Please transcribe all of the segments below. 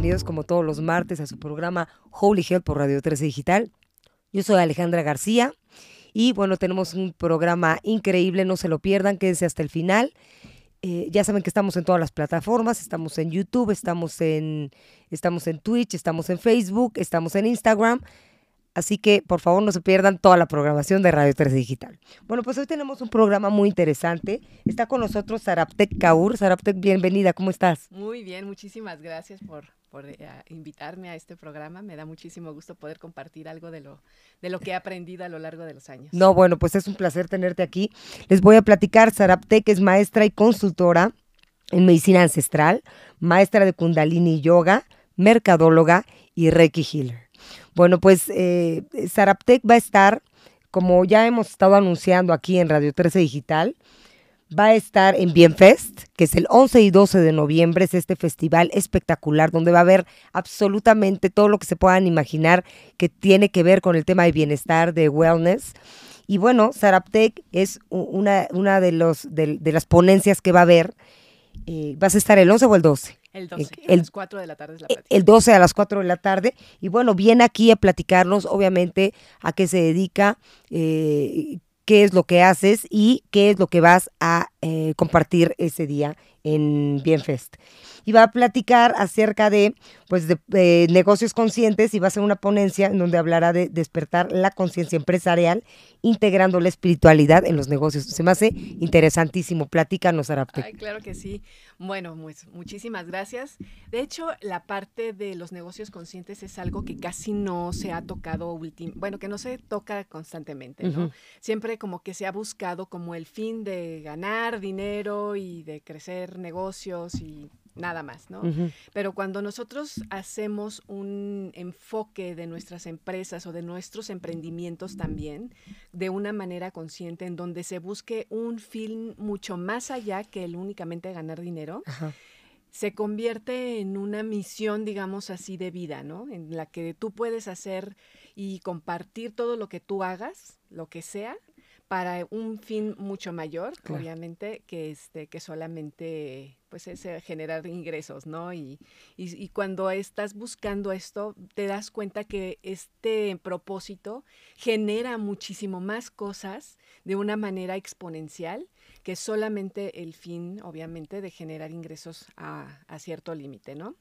bienvenidos como todos los martes a su programa Holy Health por Radio 13 Digital. Yo soy Alejandra García y bueno, tenemos un programa increíble, no se lo pierdan, quédense hasta el final. Eh, ya saben que estamos en todas las plataformas, estamos en YouTube, estamos en, estamos en Twitch, estamos en Facebook, estamos en Instagram. Así que por favor no se pierdan toda la programación de Radio 3 Digital. Bueno, pues hoy tenemos un programa muy interesante. Está con nosotros Saraptek Kaur. Saraptek, bienvenida, ¿cómo estás? Muy bien, muchísimas gracias por, por eh, invitarme a este programa. Me da muchísimo gusto poder compartir algo de lo, de lo que he aprendido a lo largo de los años. No, bueno, pues es un placer tenerte aquí. Les voy a platicar, Saraptek es maestra y consultora en medicina ancestral, maestra de Kundalini Yoga, mercadóloga y Reiki Healer. Bueno, pues eh, va a estar, como ya hemos estado anunciando aquí en Radio 13 Digital, va a estar en Bienfest, que es el 11 y 12 de noviembre, es este festival espectacular donde va a haber absolutamente todo lo que se puedan imaginar que tiene que ver con el tema de bienestar, de wellness. Y bueno, Saraptec es una, una de, los, de, las ponencias que va a haber. Eh, ¿Vas a estar el 11 o el 12? El 12, a las 4 de la tarde es la plática. El 12 a las 4 de la tarde. Y bueno, viene aquí a platicarnos, obviamente, a qué se dedica, eh, qué es lo que haces y qué es lo que vas a eh, compartir ese día en Bienfest. Y va a platicar acerca de, pues, de, negocios conscientes y va a hacer una ponencia en donde hablará de despertar la conciencia empresarial, integrando la espiritualidad en los negocios. Se me hace interesantísimo. Platícanos, Arapte. Ay, claro que sí. Bueno, muchísimas gracias. De hecho, la parte de los negocios conscientes es algo que casi no se ha tocado, bueno, que no se toca constantemente, ¿no? Siempre como que se ha buscado como el fin de ganar dinero y de crecer negocios y nada más, ¿no? Pero cuando nosotros hacemos un enfoque de nuestras empresas o de nuestros emprendimientos también, de una manera consciente, en donde se busque un fin mucho más allá que el únicamente ganar dinero, se convierte en una misión, digamos así, de vida, ¿no? En la que tú puedes hacer y compartir todo lo que tú hagas, lo que sea, para un fin mucho mayor, obviamente, que este, que solamente pues es generar ingresos, ¿no? Y, y, cuando estás buscando esto, te das cuenta que este propósito genera muchísimo más cosas de una manera exponencial que solamente el fin, obviamente, de generar ingresos a, a cierto límite, ¿no?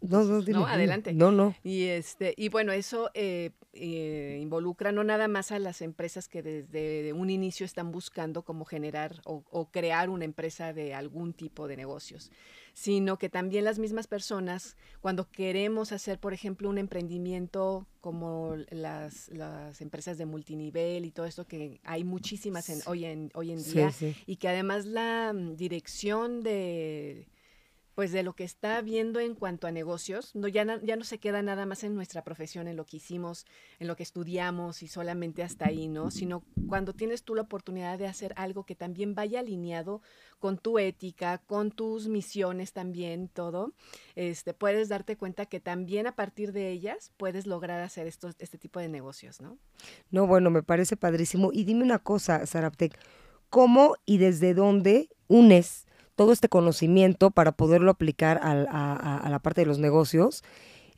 No, no, no, adelante. No, no. Y este, y bueno, eso eh, eh, involucra no nada más a las empresas que desde un inicio están buscando cómo generar o, crear una empresa de algún tipo de negocios, sino que también las mismas personas, cuando queremos hacer, por ejemplo, un emprendimiento como las, las empresas de multinivel y todo esto que hay muchísimas en, hoy en hoy en día y que además la dirección de pues de lo que está viendo en cuanto a negocios, no, ya, no se queda nada más en nuestra profesión, en lo que hicimos, en lo que estudiamos y solamente hasta ahí, ¿no? Sino cuando tienes tú la oportunidad de hacer algo que también vaya alineado con tu ética, con tus misiones también, todo, este, puedes darte cuenta que también a partir de ellas puedes lograr hacer estos, este tipo de negocios, ¿no? No, bueno, me parece padrísimo. Y dime una cosa, Saraptek, ¿cómo y desde dónde unes todo este conocimiento para poderlo aplicar a, la parte de los negocios.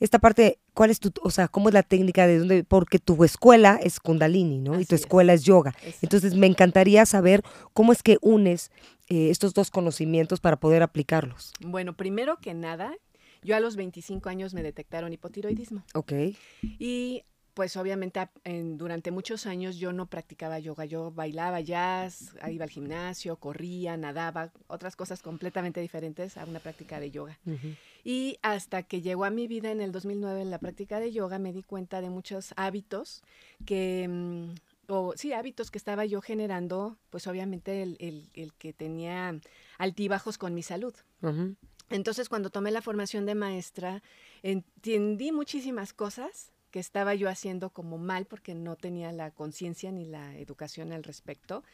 Esta parte, ¿cuál es tu, o sea, cómo es la técnica de dónde? Porque tu escuela es Kundalini, ¿no? y tu escuela es, yoga. Entonces, me encantaría saber cómo es que unes eh, estos dos conocimientos para poder aplicarlos. Bueno, primero que nada, yo a los 25 años me detectaron hipotiroidismo. Ok. Y pues obviamente durante muchos años yo no practicaba yoga, yo bailaba jazz, iba al gimnasio, corría, nadaba, otras cosas completamente diferentes a una práctica de yoga. Y hasta que llegó a mi vida en el 2009 la práctica de yoga, me di cuenta de muchos hábitos que, mm, o sí, hábitos que estaba yo generando, pues obviamente el, que tenía altibajos con mi salud. Entonces cuando tomé la formación de maestra, entendí muchísimas cosas que estaba yo haciendo como mal porque no tenía la conciencia ni la educación al respecto.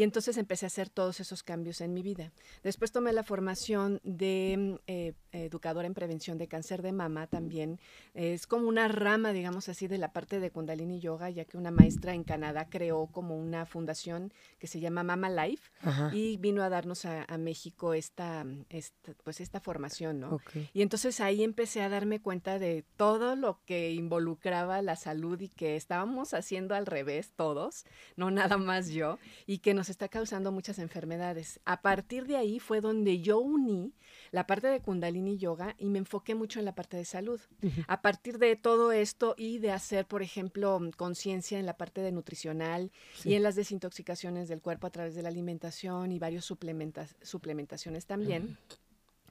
Y entonces empecé a hacer todos esos cambios en mi vida. Después tomé la formación de mm, eh, educadora en prevención de cáncer de mama también. Es como una rama, digamos así, de la parte de Kundalini Yoga, ya que una maestra en Canadá creó como una fundación que se llama Mama Life y vino a darnos a, México esta, esta, pues esta formación, ¿no? Y entonces ahí empecé a darme cuenta de todo lo que involucraba la salud y que estábamos haciendo al revés todos, no nada más yo, y que nos está causando muchas enfermedades. A partir de ahí fue donde yo uní la parte de Kundalini Yoga y me enfoqué mucho en la parte de salud. A partir de todo esto y de hacer, por ejemplo, conciencia en la parte de nutricional y en las desintoxicaciones del cuerpo a través de la alimentación y varios suplementaciones también.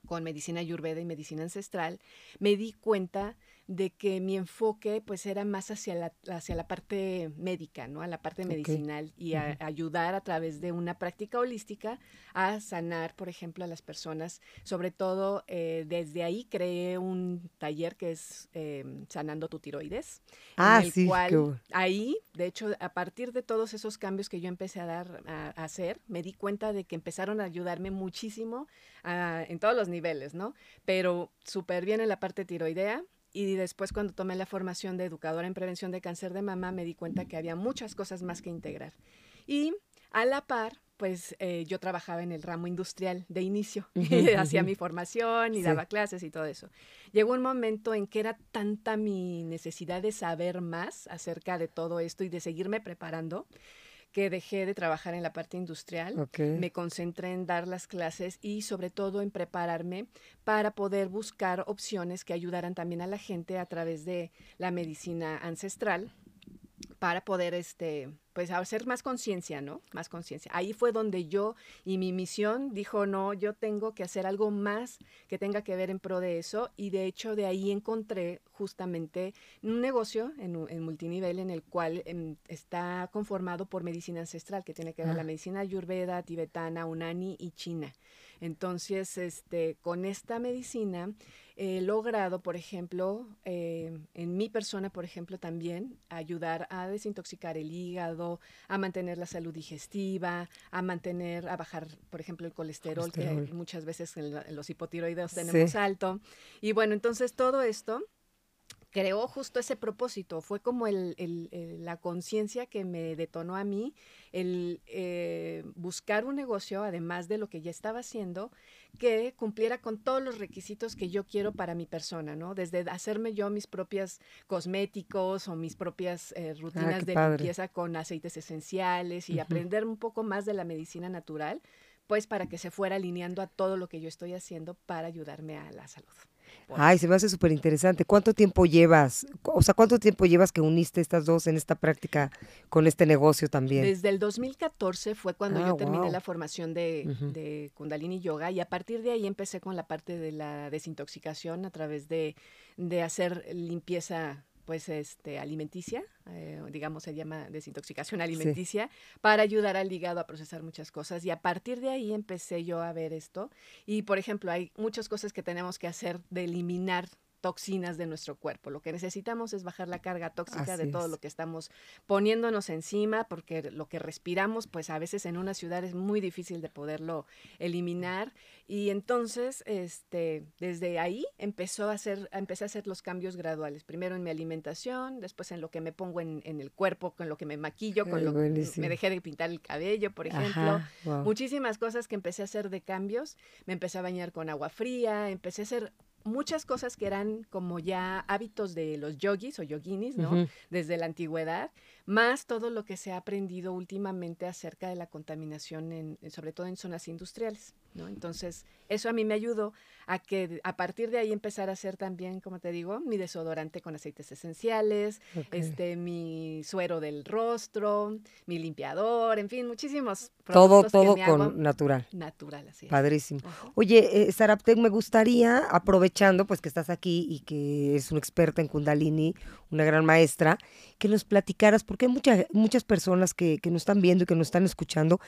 con medicina ayurveda y medicina ancestral, me di cuenta de que mi enfoque pues era más hacia la, hacia la parte médica, ¿no? A la parte medicinal y a, ayudar a través de una práctica holística a sanar, por ejemplo, a las personas. Sobre todo, eh, desde ahí creé un taller que es eh, Sanando tu tiroides. Ah, sí. Cual, Ahí, de hecho, a partir de todos esos cambios que yo empecé a dar, a, hacer, me di cuenta de que empezaron a ayudarme muchísimo en todos los niveles, ¿no? Pero súper bien en la parte tiroidea, y después cuando tomé la formación de educadora en prevención de cáncer de mama me di cuenta que había muchas cosas más que integrar. Y a la par, pues eh, yo trabajaba en el ramo industrial de inicio, hacía mi formación y daba clases y todo eso. Llegó un momento en que era tanta mi necesidad de saber más acerca de todo esto y de seguirme preparando que dejé de trabajar en la parte industrial, me concentré en dar las clases y sobre todo en prepararme para poder buscar opciones que ayudaran también a la gente a través de la medicina ancestral para poder este pues hacer más conciencia, ¿no? Más conciencia. Ahí fue donde yo y mi misión dijo, no, yo tengo que hacer algo más que tenga que ver en pro de eso y de hecho de ahí encontré justamente un negocio en, multinivel en el cual em, está conformado por medicina ancestral, que tiene que ver la medicina ayurveda, tibetana, unani y china. Entonces, este, con esta medicina he logrado, por ejemplo, eh, en mi persona, por ejemplo, también ayudar a desintoxicar el hígado, a mantener la salud digestiva, a mantener, a bajar, por ejemplo, el colesterol, que muchas veces en, los hipotiroideos tenemos alto. Y bueno, entonces todo esto creó justo ese propósito, fue como el, la conciencia que me detonó a mí el eh, buscar un negocio, además de lo que ya estaba haciendo, que cumpliera con todos los requisitos que yo quiero para mi persona, ¿no? Desde hacerme yo mis propias cosméticos o mis propias eh, ah, rutinas de limpieza con aceites esenciales y aprender un poco más de la medicina natural, pues para que se fuera alineando a todo lo que yo estoy haciendo para ayudarme a la salud. Ay, se me hace súper interesante. ¿Cuánto tiempo llevas? O sea, ¿cuánto tiempo llevas que uniste estas dos en esta práctica con este negocio también? Desde el 2014 fue cuando yo ah, terminé la formación de, de, Kundalini Yoga y a partir de ahí empecé con la parte de la desintoxicación a través de, de hacer limpieza pues este alimenticia, eh, digamos se llama desintoxicación alimenticia, para ayudar al hígado a procesar muchas cosas. Y a partir de ahí empecé yo a ver esto. Y por ejemplo, hay muchas cosas que tenemos que hacer de eliminar toxinas de nuestro cuerpo. Lo que necesitamos es bajar la carga tóxica de todo lo que estamos poniéndonos encima, porque lo que respiramos, pues a veces en una ciudad es muy difícil de poderlo eliminar. Y entonces, este, desde ahí empezó a hacer, empecé a hacer los cambios graduales. Primero en mi alimentación, después en lo que me pongo en, el cuerpo, con lo que me maquillo, con lo que me dejé de pintar el cabello, por ejemplo. Muchísimas cosas que empecé a hacer de cambios. Me empecé a bañar con agua fría, empecé a hacer muchas cosas que eran como ya hábitos de los yogis o yoginis, ¿no? Desde la antigüedad, más todo lo que se ha aprendido últimamente acerca de la contaminación, en, sobre todo en zonas industriales. ¿No? Entonces, eso a mí me ayudó a que a partir de ahí empezar a hacer también, como te digo, mi desodorante con aceites esenciales, este, mi suero del rostro, mi limpiador, en fin, muchísimos productos Todo, todo con natural. Natural, así es. Padrísimo. Oye, eh, Saraptek, me gustaría, aprovechando pues que estás aquí y que es una experta en Kundalini, una gran maestra, que nos platicaras, porque hay muchas muchas personas que, que nos están viendo y que nos están escuchando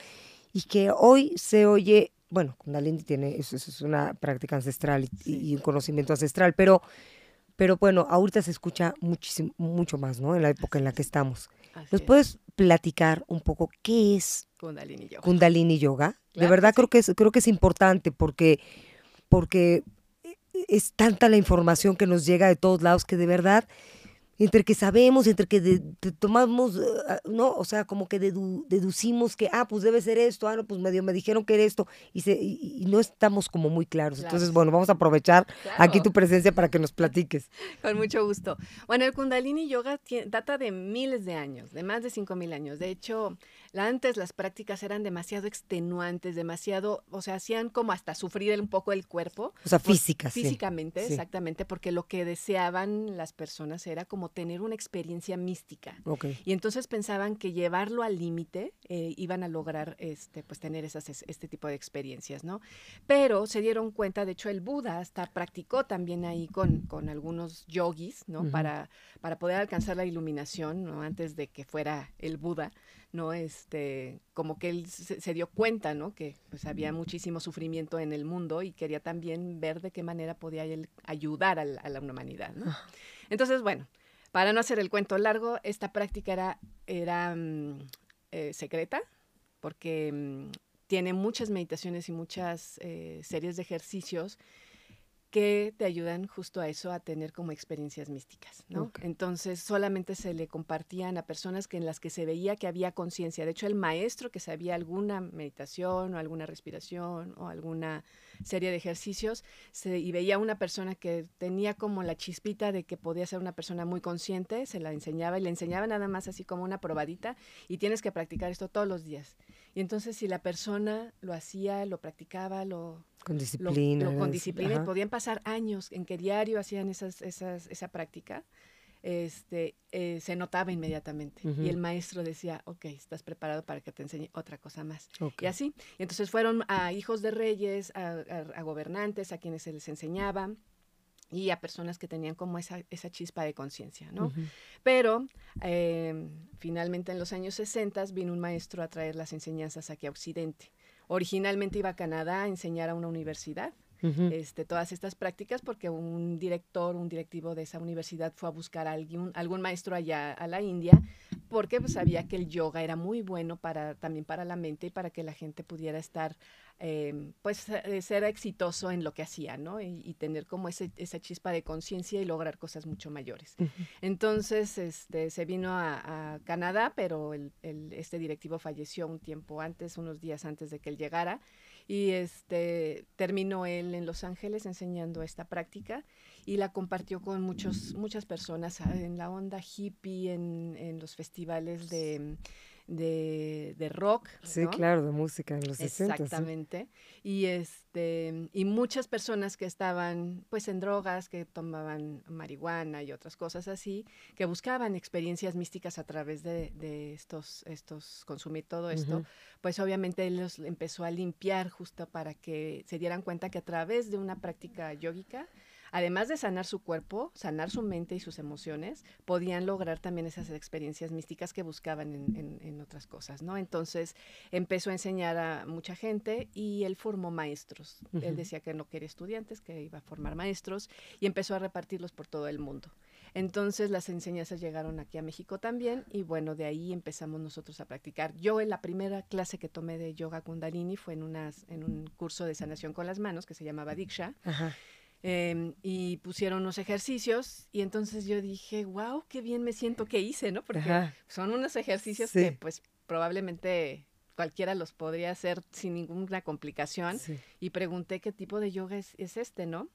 y que hoy se oye bueno, Kundalini tiene, eso, es una práctica ancestral y, un conocimiento ancestral, pero, pero bueno, ahorita se escucha muchísimo, mucho más, ¿no? En la época en la que estamos. ¿Nos puedes platicar un poco qué es Kundalini Yoga. Kundalini Yoga. de verdad que creo que es creo que es importante porque porque es tanta la información que nos llega de todos lados que de verdad entre que sabemos, entre que de- de- tomamos, ah, ¿no? O sea, como que dedu- deducimos que, ah, pues debe ser esto, ah, no, pues medio me dijeron que era esto, y, se, y, y no estamos como muy claros. Claro. Entonces, bueno, vamos a aprovechar aquí tu presencia para que nos platiques. Con mucho gusto. Bueno, el Kundalini Yoga data de miles de años, de más de 5.000 años. De hecho, antes las prácticas eran demasiado extenuantes, demasiado, o sea, hacían como hasta sufrir un poco el cuerpo. O sea, físicas. sí. Físicamente, Sí. exactamente, porque lo que deseaban las personas era como tener una experiencia mística. Y entonces pensaban que llevarlo al límite eh, iban a lograr este, pues tener esas, es- este tipo de experiencias, ¿no? Pero se dieron cuenta, de hecho el Buda hasta practicó también ahí con, con algunos yogis, ¿no? Para, para poder alcanzar la iluminación, ¿no? Antes de que fuera el Buda, ¿no? Este, como que él se, se dio cuenta, ¿no? Que pues había muchísimo sufrimiento en el mundo y quería también ver de qué manera podía él ayudar a la humanidad, ¿no? Entonces, bueno, para no hacer el cuento largo, esta práctica era, era mm, eh, secreta porque mm, tiene muchas meditaciones y muchas eh, series de ejercicios que te ayudan justo a eso, a tener como experiencias místicas, ¿no? Entonces solamente se le compartían a personas que en las que se veía que había conciencia. De hecho, el maestro que sabía alguna meditación o alguna respiración o alguna serie de ejercicios se- y veía una persona que tenía como la chispita de que podía ser una persona muy consciente, se la enseñaba y le enseñaba nada más así como una probadita y tienes que practicar esto todos los días. Y entonces si la persona lo hacía, lo practicaba, lo, Con lo- disciplina. lo- con es- disciplina, y podían pasar años en que diario hacían esas, esas, esa práctica, este, eh, se notaba inmediatamente. Ujú. Y el maestro decía, ok, estás preparado para que te enseñe otra cosa más. Ok. Y así. Y entonces fueron a hijos de reyes, a, a- a gobernantes, a quienes se les enseñaba y a personas que tenían como esa, esa chispa de conciencia, ¿no? Pero eh, finalmente en los años 60 vino un maestro a traer las enseñanzas aquí a Occidente. Originalmente iba a Canadá a enseñar a una universidad este, todas estas prácticas porque un director, un directivo de esa universidad fue a buscar a algún, algún maestro allá a la India porque pues, sabía que el yoga era muy bueno para, también para la mente y para que la gente pudiera estar, eh, pues eh, ser exitoso en lo que hacía, ¿no? Y, y tener como ese, esa chispa de conciencia y lograr cosas mucho mayores. Entonces, este, se vino a, a Canadá, pero el, el- este directivo falleció un tiempo antes, unos días antes de que él llegara, y este, terminó él en Los Ángeles enseñando esta práctica y la compartió con muchos, muchas personas ah, en la onda hippie, en, en los festivales de, de, de rock. Sí, ¿no? claro, de música en los 60. sí. Exactamente. Y este y muchas personas que estaban pues en drogas, que tomaban marihuana y otras cosas así, que buscaban experiencias místicas a través de, de estos estos consumir todo esto, pues obviamente él los empezó a limpiar justo para que se dieran cuenta que a través de una práctica yógica Además de sanar su cuerpo, sanar su mente y sus emociones, podían lograr también esas experiencias místicas que buscaban en, en- en otras cosas, ¿no? Entonces empezó a enseñar a mucha gente y él formó maestros. Él decía que no quería estudiantes, que iba a formar maestros y empezó a repartirlos por todo el mundo. Entonces las enseñanzas llegaron aquí a México también y bueno, de ahí empezamos nosotros a practicar. Yo en la primera clase que tomé de yoga kundalini fue en, unas, en un curso de sanación con las manos que se llamaba Diksha Ajá. Em, y pusieron unos ejercicios y entonces yo dije, wow, qué bien me siento que hice, ¿no? Porque Ajá. son unos ejercicios Sí. que pues probablemente cualquiera los podría hacer sin ninguna complicación Sí. y pregunté qué tipo de yoga es, es este, ¿no?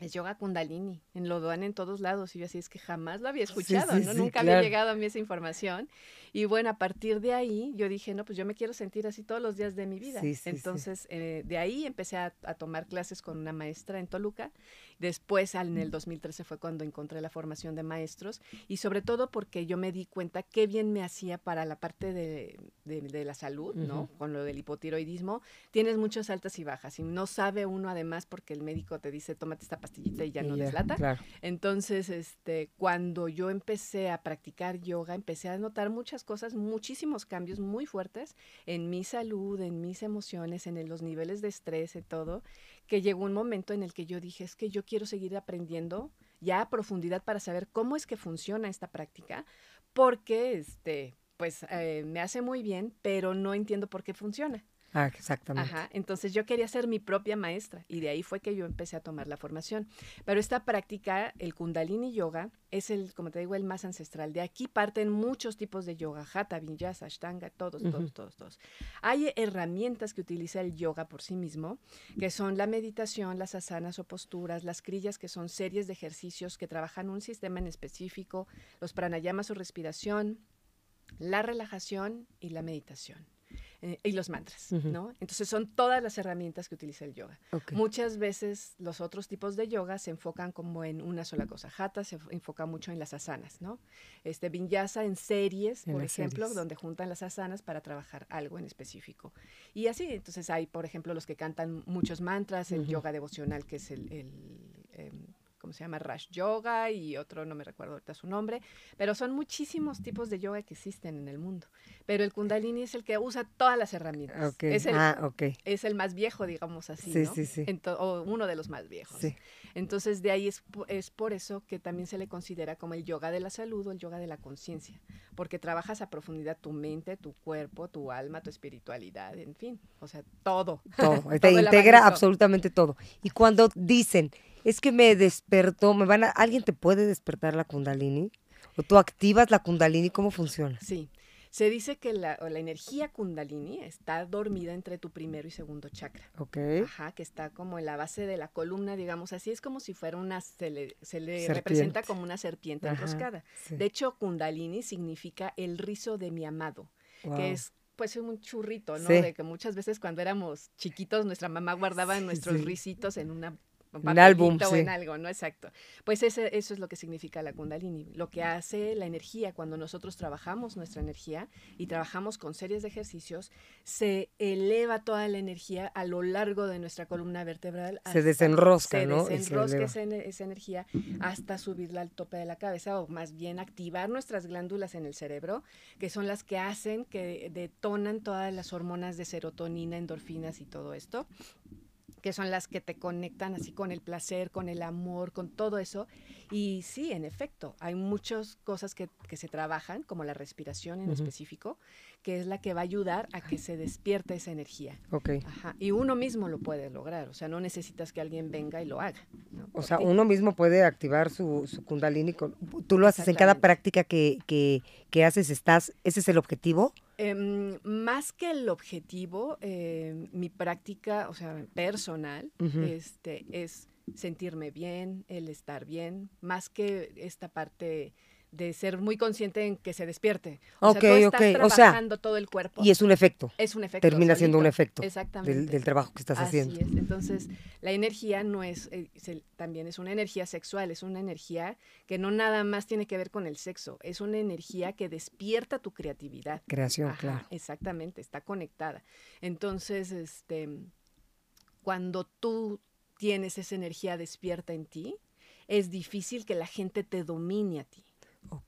Es yoga kundalini, en lo dan en todos lados y yo así es que jamás lo había Sí, escuchado, sí, ¿no? sí, Nunca claro. había llegado a mí esa información y bueno, a partir de ahí yo dije, no, pues yo me quiero sentir así todos los días de mi vida. Sí, sí, sí. Entonces, eh, de ahí empecé a, a tomar clases con una maestra en Toluca. Después, al- en el 2013 fue cuando encontré la formación de maestros y sobre todo porque yo me di cuenta qué bien me hacía para la parte de, de- de la salud, ¿no? Ujú. Con lo del hipotiroidismo. Tienes muchas altas y bajas y no sabe uno además porque el médico te dice, tómate esta pastillita y ya no deslata. Claro. Entonces, este, cuando yo empecé a practicar yoga, empecé a notar muchas cosas, muchísimos cambios muy fuertes en mi salud, en mis emociones, en el- los niveles de estrés y todo, que llegó un momento en el que yo dije, es que yo quiero seguir aprendiendo ya a profundidad para saber cómo es que funciona esta práctica, porque este pues eh, me hace muy bien, pero no entiendo por qué funciona. Ah, exactamente. Ajá, entonces yo quería ser mi propia maestra y de ahí fue que yo empecé a tomar la formación. Pero esta práctica, el Kundalini Yoga, es el, como te digo, el más ancestral. De aquí parten muchos tipos de yoga, Hatha, Vinyasa, Ashtanga, todos, todos, todos, todos. Hay herramientas que utiliza el yoga por sí mismo, que son la meditación, las asanas o posturas, las crillas, que son series de ejercicios que trabajan un sistema en específico, los pranayamas o respiración, la relajación y la meditación. Eh, y los mantras, ¿no? Entonces son todas las herramientas que utiliza el yoga. Muchas veces los otros tipos de yoga se enfocan como en una sola cosa. Hatha se enfoca mucho en las asanas, ¿no? Este vinyasa en series, por ejemplo, donde juntan las asanas para trabajar algo en específico. Y así, entonces hay, por ejemplo, los que cantan muchos mantras, el yoga devocional, que es el, em, ¿cómo se llama? Rash Yoga y otro, no me recuerdo ahorita su nombre, pero son muchísimos tipos de yoga que existen en el mundo. Pero el Kundalini es el que usa todas las herramientas. Es, el, ah, es el más viejo, digamos así, ¿no? Sí, sí. o uno de los más viejos. Sí. Entonces, de ahí es, es por eso que también se le considera como el yoga de la salud o el yoga de la conciencia, porque trabajas a profundidad tu mente, tu cuerpo, tu alma, tu espiritualidad, en fin, o sea, todo. Todo, te integra absolutamente todo. Y cuando dicen es que me despertó, me van a, ¿alguien te puede despertar la kundalini? ¿O tú activas la kundalini? ¿Cómo funciona? Sí. Se dice que la, la, energía kundalini está dormida entre tu primero y segundo chakra. Ok. Ajá, que está como en la base de la columna, digamos así. Es como si fuera una, se le, se le representa como una serpiente enroscada. De hecho, kundalini significa el rizo de mi amado, que es pues un churrito, ¿no? De que muchas veces cuando éramos chiquitos nuestra mamá guardaba nuestros risitos en una un álbum, o en algo, ¿no? Exacto. Pues ese, eso es lo que significa la kundalini. Lo que hace la energía cuando nosotros trabajamos nuestra energía y trabajamos con series de ejercicios, se eleva toda la energía a lo largo de nuestra columna vertebral. Se desenrosca, ¿no? Se desenrosca esa, esa, energía hasta subirla al tope de la cabeza o más bien activar nuestras glándulas en el cerebro, que son las que hacen, que detonan todas las hormonas de serotonina, endorfinas y todo esto que son las que te conectan así con el placer, con el amor, con todo eso. Y sí, en efecto, hay muchas cosas que, que se trabajan, como la respiración en específico, que es la que va a ayudar a que se despierte esa energía. Ok. Ajá. Y uno mismo lo puede lograr, o sea, no necesitas que alguien venga y lo haga. O sea, uno mismo puede activar su, su kundalini. Con, tú lo haces en cada práctica que, que, que haces, estás, ¿ese es el objetivo? Em, más que el objetivo, em, mi práctica, o sea, personal, este, es sentirme bien, el estar bien, más que esta parte de ser muy consciente en que se despierte. O sea, tú estás trabajando todo el cuerpo. Y es un efecto. Es un efecto. Termina siendo un efecto. Exactamente. Del, trabajo que estás Así haciendo. Es. Entonces, la energía no es, eh, también es una energía sexual, es una energía que no nada más tiene que ver con el sexo, es una energía que despierta tu creatividad. Creación, claro. Exactamente, está conectada. Entonces, este, cuando tú tienes esa energía despierta en ti, es difícil que la gente te domine a ti.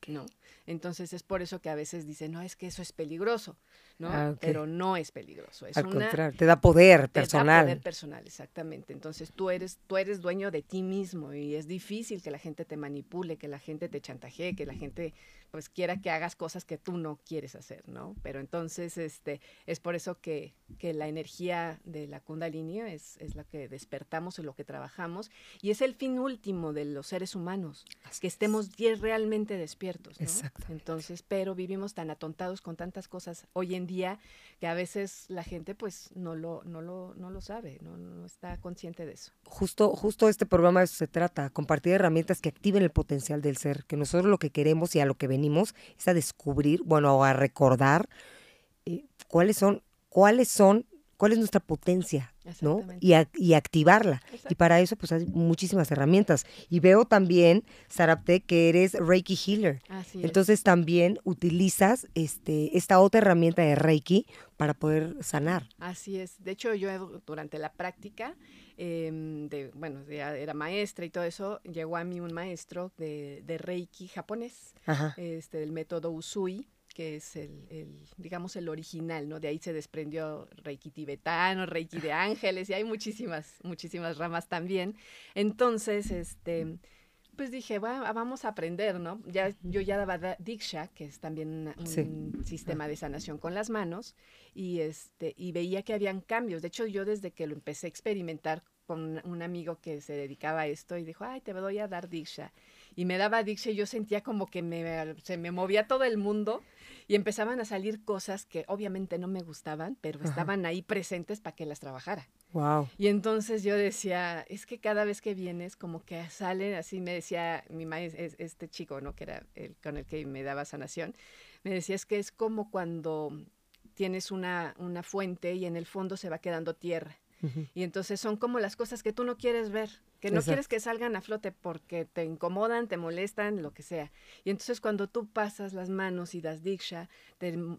¿No? Entonces es por eso que a veces dicen, no, es que eso es peligroso, ¿no? Ah, Pero no es peligroso. Es Al contrario, te da poder personal. Te da poder personal, exactamente. Entonces tú eres, tú eres dueño de ti mismo y es difícil que la gente te manipule, que la gente te chantajee, que la gente pues quiera que hagas cosas que tú no quieres hacer, ¿no? Pero entonces este, es por eso que, que la energía de la kundalini es, es la que despertamos en lo que trabajamos y es el fin último de los seres humanos, que estemos realmente despiertos, ¿no? Exacto. Entonces, pero vivimos tan atontados con tantas cosas hoy en día que a veces la gente pues no lo, no lo, no lo sabe, no, no está consciente de eso. Justo, justo este programa de eso se trata, compartir herramientas que activen el potencial del ser, que nosotros lo que queremos y a lo que venimos es a descubrir, bueno, a recordar eh, cuáles son, cuáles son, cuál es nuestra potencia, ¿no? Y, y activarla. Y para eso, pues hay muchísimas herramientas. Y veo también, Sarapte, que eres Reiki Healer. Entonces también utilizas este, esta otra herramienta de Reiki para poder sanar. Así es. De hecho, yo durante la práctica Em, de, bueno, ya era maestra y todo eso, llegó a mí un maestro de, de Reiki japonés, este, del método Usui, que es el, el, digamos, el original, ¿no? De ahí se desprendió Reiki tibetano, Reiki de ángeles, y hay muchísimas, muchísimas ramas también. Entonces, este, pues dije, bueno, vamos a aprender, ¿no? Ya, yo ya daba Diksha, que es también un sistema de sanación con las manos, y, este, y veía que habían cambios. De hecho, yo desde que lo empecé a experimentar con un amigo que se dedicaba a esto y dijo, ay, te voy a dar Diksha. Y me daba Diksha y yo sentía como que me, se me movía todo el mundo y empezaban a salir cosas que obviamente no me gustaban, pero estaban ahí presentes para que las trabajara. Wow. Y entonces yo decía, es que cada vez que vienes, como que salen, así me decía mi maestro, este chico, ¿no? Que era el con el que me daba sanación, me decía, es que es como cuando tienes una, una fuente y en el fondo se va quedando tierra. Y entonces son como las cosas que tú no quieres ver que no quieres que salgan a flote porque te incomodan, te molestan, lo que sea. Y entonces cuando tú pasas las manos y das diksha,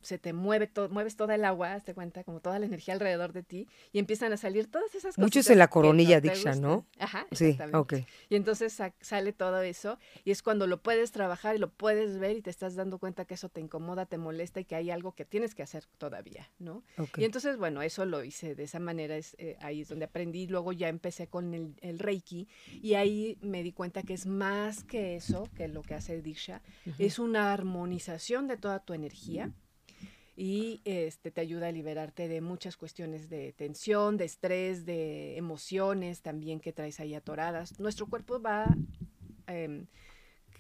se te mueve todo, mueves toda el agua, te cuenta, como toda la energía alrededor de ti, y empiezan a salir todas esas cosas. Muchos en la coronilla diksha, ¿no? Ajá, exactamente. Sí, Y entonces sale todo eso, y es cuando lo puedes trabajar y lo puedes ver y te estás dando cuenta que eso te incomoda, te molesta y que hay algo que tienes que hacer todavía, ¿no? Y entonces, bueno, eso lo hice de esa manera, es, eh, ahí es donde aprendí, luego ya empecé con el, el Reiki, y ahí me di cuenta que es más que eso, que lo que hace Diksha, es una armonización de toda tu energía y este, te ayuda a liberarte de muchas cuestiones de tensión, de estrés, de emociones también que traes ahí atoradas. Nuestro cuerpo va em,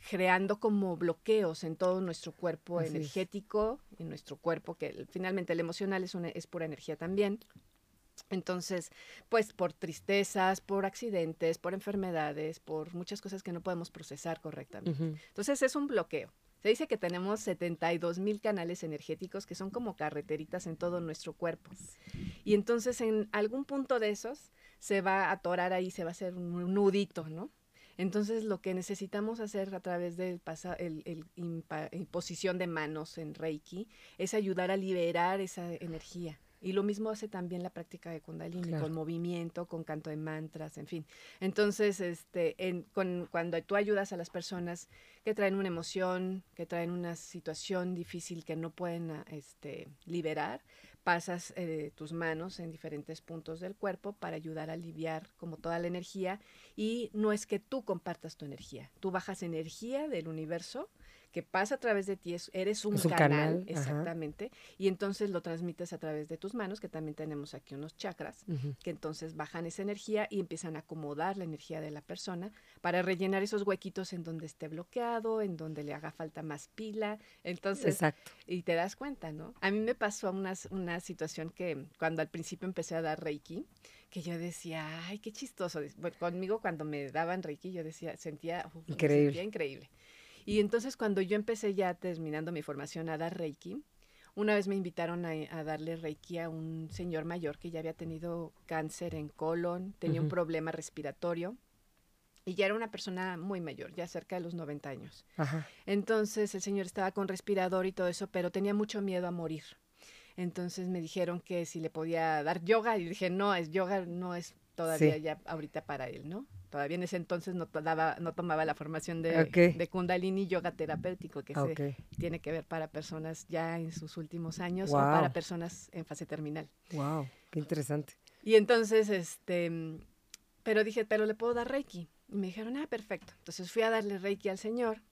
creando como bloqueos en todo nuestro cuerpo energético, en nuestro cuerpo, que finalmente el emocional es, una, es pura energía también. Entonces, pues por tristezas, por accidentes, por enfermedades, por muchas cosas que no podemos procesar correctamente. Entonces es un bloqueo. Se dice que tenemos 72 mil canales energéticos que son como carreteritas en todo nuestro cuerpo. Y entonces en algún punto de esos se va a atorar ahí, se va a hacer un nudito, ¿no? Entonces lo que necesitamos hacer a través de el, el imposición de manos en Reiki es ayudar a liberar esa energía. Y lo mismo hace también la práctica de Kundalini, con movimiento, con canto de mantras, en fin. Entonces, este, en, con, cuando tú ayudas a las personas que traen una emoción, que traen una situación difícil que no pueden ah, este, liberar, pasas eh, tus manos en diferentes puntos del cuerpo para ayudar a aliviar como toda la energía. Y no es que tú compartas tu energía, tú bajas energía del universo que pasa a través de ti, eres un, canal, exactamente, y entonces lo transmites a través de tus manos, que también tenemos aquí unos chakras, que entonces bajan esa energía y empiezan a acomodar la energía de la persona para rellenar esos huequitos en donde esté bloqueado, en donde le haga falta más pila, entonces, Exacto. y te das cuenta, ¿no? A mí me pasó una, una situación que cuando al principio empecé a dar Reiki, que yo decía, ay, qué chistoso. conmigo cuando me daban Reiki, yo decía, sentía, increíble. Sentía increíble. Y entonces cuando yo empecé ya terminando mi formación a dar Reiki, una vez me invitaron a, darle Reiki a un señor mayor que ya había tenido cáncer en colon, tenía un problema respiratorio y ya era una persona muy mayor, ya cerca de los 90 años. Entonces el señor estaba con respirador y todo eso, pero tenía mucho miedo a morir. Entonces me dijeron que si le podía dar yoga y dije, no, es yoga no es todavía ya ahorita para él, ¿no? Todavía en ese entonces no, no tomaba la formación de, de Kundalini Yoga terapéutico, que se, tiene que ver para personas ya en sus últimos años o para personas en fase terminal. ¡Wow! ¡Qué interesante! Y entonces, este, pero dije, pero le puedo dar Reiki. Y me dijeron, ah, perfecto. Entonces fui a darle Reiki al señor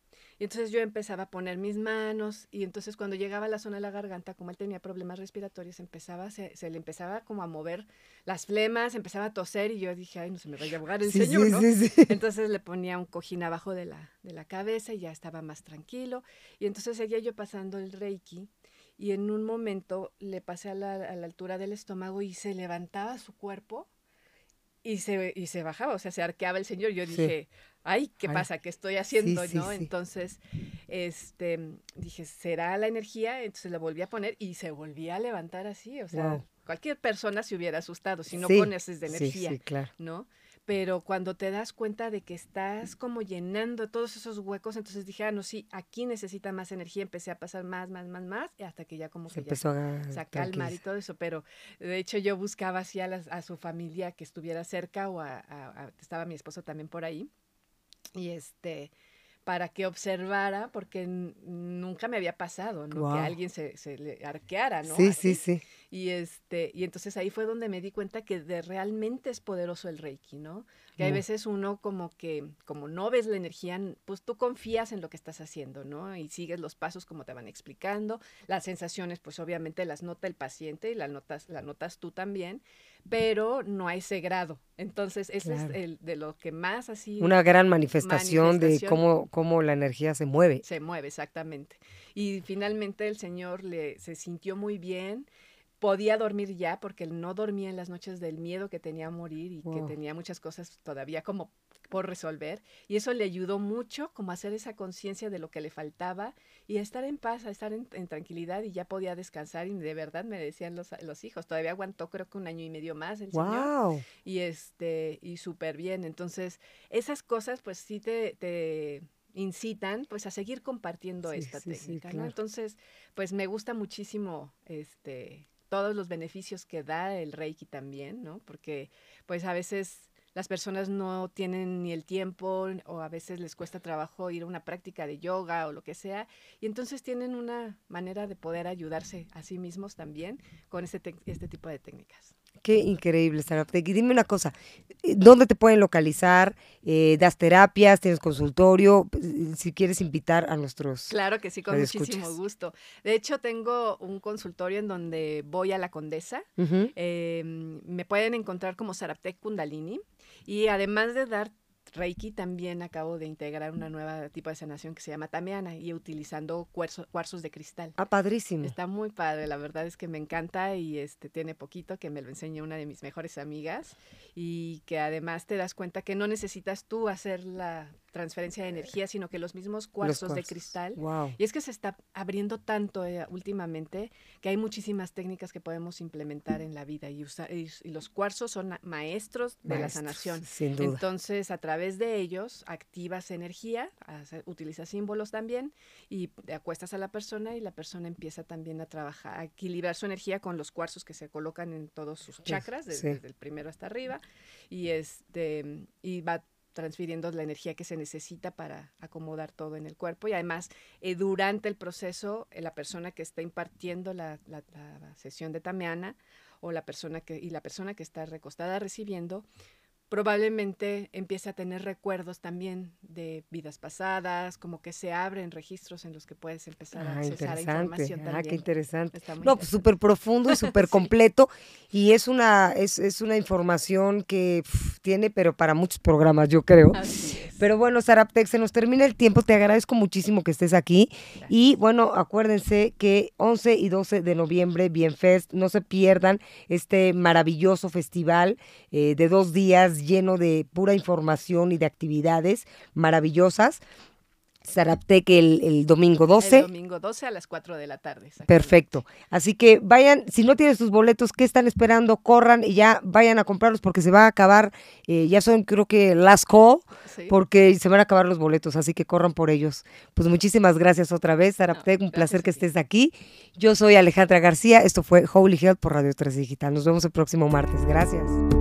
y entonces yo empezaba a poner mis manos y entonces cuando llegaba a la zona de la garganta, como él tenía problemas respiratorios, empezaba, se, le empezaba como a mover las flemas, empezaba a toser y yo dije, ay, no se me vaya a ahogar el señor, ¿no? entonces le ponía un cojín abajo de la, de la cabeza y ya estaba más tranquilo. Y entonces seguía yo pasando el reiki y en un momento le pasé a la, a la altura del estómago y se levantaba su cuerpo y se, y se bajaba, o sea, se arqueaba el señor. Yo dije, ay, ¿qué pasa? ¿Qué estoy haciendo? ¿no? Entonces, este, dije, ¿será la energía? Entonces la volví a poner y se volvía a levantar así, o sea, cualquier persona se hubiera asustado si no pones de energía, claro. ¿no? Pero cuando te das cuenta de que estás como llenando todos esos huecos, entonces dije, ah, no, sí, aquí necesita más energía, empecé a pasar más, más, más, más, y hasta que ya como se que empezó ya a, calmar y todo eso, pero de hecho yo buscaba así a, a su familia que estuviera cerca o a, estaba mi esposo también por ahí, y este para que observara, porque nunca me había pasado, ¿no? Que alguien se, se, le arqueara, ¿no? Sí, sí, sí. Y, este, y entonces ahí fue donde me di cuenta que de realmente es poderoso el Reiki, ¿no? Que hay veces uno como que, como no ves la energía, pues tú confías en lo que estás haciendo, ¿no? Y sigues los pasos como te van explicando. Las sensaciones, pues obviamente las nota el paciente y las notas, la notas tú también, pero no hay ese grado. Entonces, ese es el, de lo que más así... Una gran manifestación, de cómo, cómo la energía se mueve. Se mueve, exactamente. Y finalmente el señor le, se sintió muy bien podía dormir ya porque no dormía en las noches del miedo que tenía a morir y que tenía muchas cosas todavía como por resolver y eso le ayudó mucho como a hacer esa conciencia de lo que le faltaba y a estar en paz, a estar en, tranquilidad y ya podía descansar y de verdad me decían los, los hijos, todavía aguantó creo que un año y medio más el señor y este y súper bien, entonces esas cosas pues sí te, te incitan pues a seguir compartiendo esta técnica, ¿no? Entonces, pues me gusta muchísimo este todos los beneficios que da el Reiki también, ¿no? Porque pues a veces las personas no tienen ni el tiempo o a veces les cuesta trabajo ir a una práctica de yoga o lo que sea y entonces tienen una manera de poder ayudarse a sí mismos también con este, este tipo de técnicas. Qué increíble, Saraptegui. Dime una cosa, eh, ¿dónde te pueden localizar? Eh, ¿Das terapias? ¿Tienes consultorio? Eh, si quieres invitar a nuestros... Claro que sí, con muchísimo gusto. De hecho, tengo un consultorio en donde voy a la Condesa. Em, me pueden encontrar como Saraptec Kundalini. Y además de dar Reiki también acabo de integrar una nueva tipo de sanación que se llama Tameana y utilizando cuarzos de cristal. Ah, padrísimo. Está muy padre, la verdad es que me encanta y este tiene poquito que me lo enseñó una de mis mejores amigas y que además te das cuenta que no necesitas tú hacer la transferencia de energía, sino que los mismos cuarzos, de cristal. Y es que se está abriendo tanto eh, últimamente que hay muchísimas técnicas que podemos implementar en la vida y, y, los cuarzos son maestros de la sanación. Sin duda. Entonces, a través de ellos activas energía, utilizas símbolos también y te acuestas a la persona y la persona empieza también a trabajar, a equilibrar su energía con los cuarzos que se colocan en todos sus chakras, desde, desde el primero hasta arriba y este y va transfiriendo la energía que se necesita para acomodar todo en el cuerpo y además eh, durante el proceso eh, la persona que está impartiendo la, la, sesión de tameana o la persona que y la persona que está recostada recibiendo probablemente empiece a tener recuerdos también de vidas pasadas, como que se abren registros en los que puedes empezar a ah, accesar a información ah, también. qué interesante. no, pues súper profundo y súper completo y es una es, es una información que tiene, pero para muchos programas, yo creo. Pero bueno, Saraptex, se nos termina el tiempo, te agradezco muchísimo que estés aquí. Y bueno, acuérdense que 11 y 12 de noviembre, Bienfest, no se pierdan este maravilloso festival eh, de dos días lleno de pura información y de actividades maravillosas. Zaraptec el, el, domingo 12. El domingo 12 a las 4 de la tarde. Perfecto. Así que vayan, si no tienen sus boletos, ¿qué están esperando? Corran y ya vayan a comprarlos porque se va a acabar, eh, ya son creo que last call, porque se van a acabar los boletos, así que corran por ellos. Pues muchísimas gracias otra vez, Zaraptec, un placer que estés aquí. Yo soy Alejandra García, esto fue Holy Health por Radio 3 Digital. Nos vemos el próximo martes. Gracias.